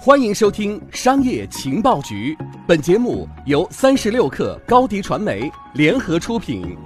欢迎收听《商业情报局》，本节目由三十六克高低传媒联合出品。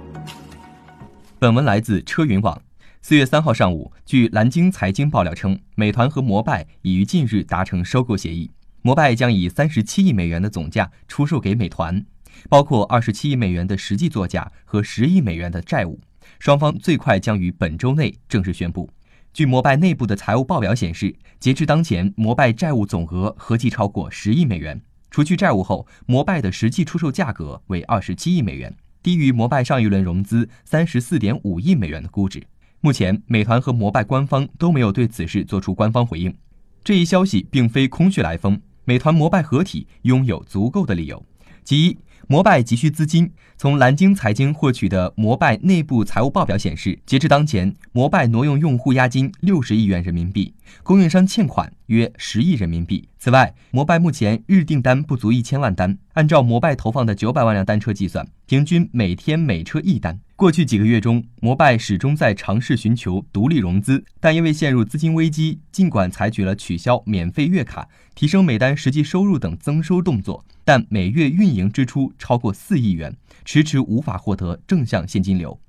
本文来自车云网。四月三号上午，据蓝鲸财经爆料称，美团和摩拜已于近日达成收购协议，摩拜将以三十七亿美元的总价出售给美团，包括二十七亿美元的实际作价和十亿美元的债务。双方最快将于本周内正式宣布。据摩拜内部的财务报表显示，截至当前，摩拜债务总额合计超过十亿美元。除去债务后，摩拜的实际出售价格为二十七亿美元，低于摩拜上一轮融资三十四点五亿美元的估值。目前，美团和摩拜官方都没有对此事做出官方回应。这一消息并非空穴来风，美团摩拜合体拥有足够的理由，其一。摩拜急需资金。从蓝鲸财经获取的摩拜内部财务报表显示，截至当前，摩拜挪用用户押金六十亿元人民币，供应商欠款约十亿人民币。此外，摩拜目前日订单不足一千万单，按照摩拜投放的九百万辆单车计算，平均每天每车一单。过去几个月中，摩拜始终在尝试寻求独立融资，但因为陷入资金危机，尽管采取了取消免费月卡、提升每单实际收入等增收动作，但每月运营支出超过四亿元，迟迟无法获得正向现金流。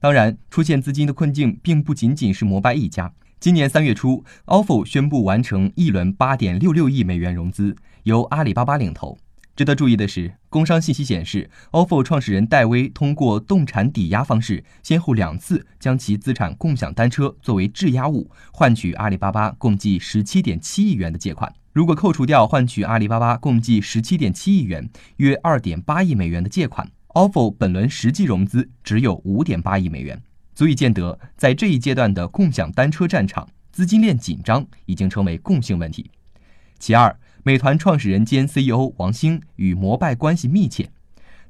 当然，出现资金的困境并不仅仅是摩拜一家。今年三月初，ofo 宣布完成一轮八点六六亿美元融资，由阿里巴巴领投。值得注意的是，工商信息显示，ofo 创始人戴威通过动产抵押方式，先后两次将其资产共享单车作为质押物，换取阿里巴巴共计十七点七亿元的借款。如果扣除掉换取阿里巴巴共计十七点七亿元（约二点八亿美元）的借款，ofo 本轮实际融资只有五点八亿美元，足以见得，在这一阶段的共享单车战场，资金链紧张已经成为共性问题。其二。美团创始人兼 CEO 王兴与摩拜关系密切。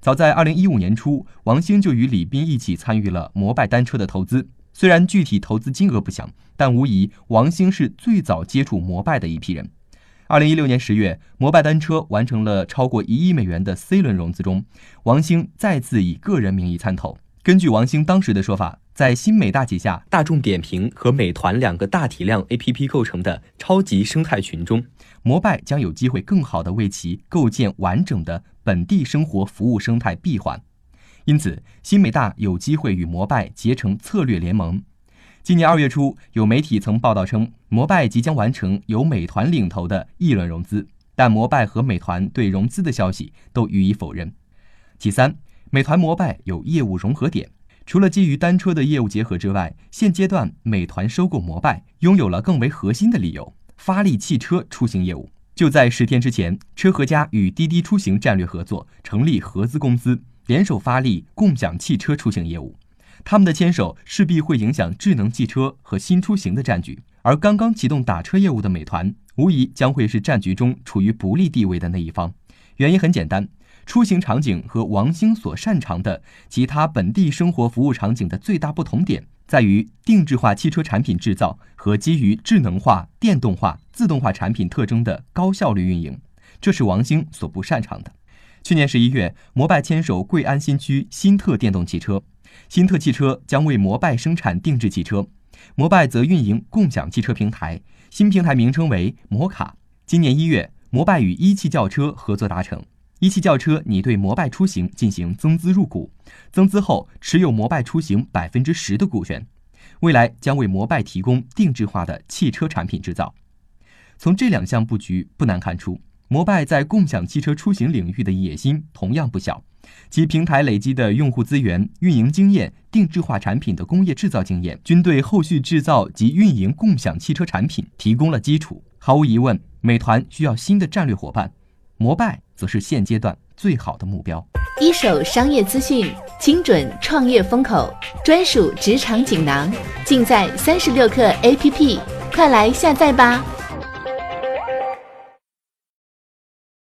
早在2015年初，王兴就与李斌一起参与了摩拜单车的投资。虽然具体投资金额不详，但无疑王兴是最早接触摩拜的一批人。2016年10月，摩拜单车完成了超过一亿美元的 C 轮融资中，王兴再次以个人名义参投。根据王兴当时的说法，在新美大旗下大众点评和美团两个大体量 APP 构成的超级生态群中。摩拜将有机会更好地为其构建完整的本地生活服务生态闭环，因此新美大有机会与摩拜结成策略联盟。今年二月初，有媒体曾报道称，摩拜即将完成由美团领投的一轮融资，但摩拜和美团对融资的消息都予以否认。其三，美团摩拜有业务融合点，除了基于单车的业务结合之外，现阶段美团收购摩拜拥有了更为核心的理由。发力汽车出行业务，就在十天之前，车和家与滴滴出行战略合作，成立合资公司，联手发力共享汽车出行业务。他们的牵手势必会影响智能汽车和新出行的战局，而刚刚启动打车业务的美团，无疑将会是战局中处于不利地位的那一方。原因很简单，出行场景和王兴所擅长的其他本地生活服务场景的最大不同点。在于定制化汽车产品制造和基于智能化、电动化、自动化产品特征的高效率运营，这是王兴所不擅长的。去年十一月，摩拜牵手贵安新区新特电动汽车，新特汽车将为摩拜生产定制汽车，摩拜则运营共享汽车平台，新平台名称为摩卡。今年一月，摩拜与一汽轿车合作达成。一汽轿车拟对摩拜出行进行增资入股，增资后持有摩拜出行百分之十的股权，未来将为摩拜提供定制化的汽车产品制造。从这两项布局不难看出，摩拜在共享汽车出行领域的野心同样不小，其平台累积的用户资源、运营经验、定制化产品的工业制造经验，均对后续制造及运营共享汽车产品提供了基础。毫无疑问，美团需要新的战略伙伴。摩拜则是现阶段最好的目标。一手商业资讯，精准创业风口，专属职场锦囊，尽在三十六课 APP，快来下载吧。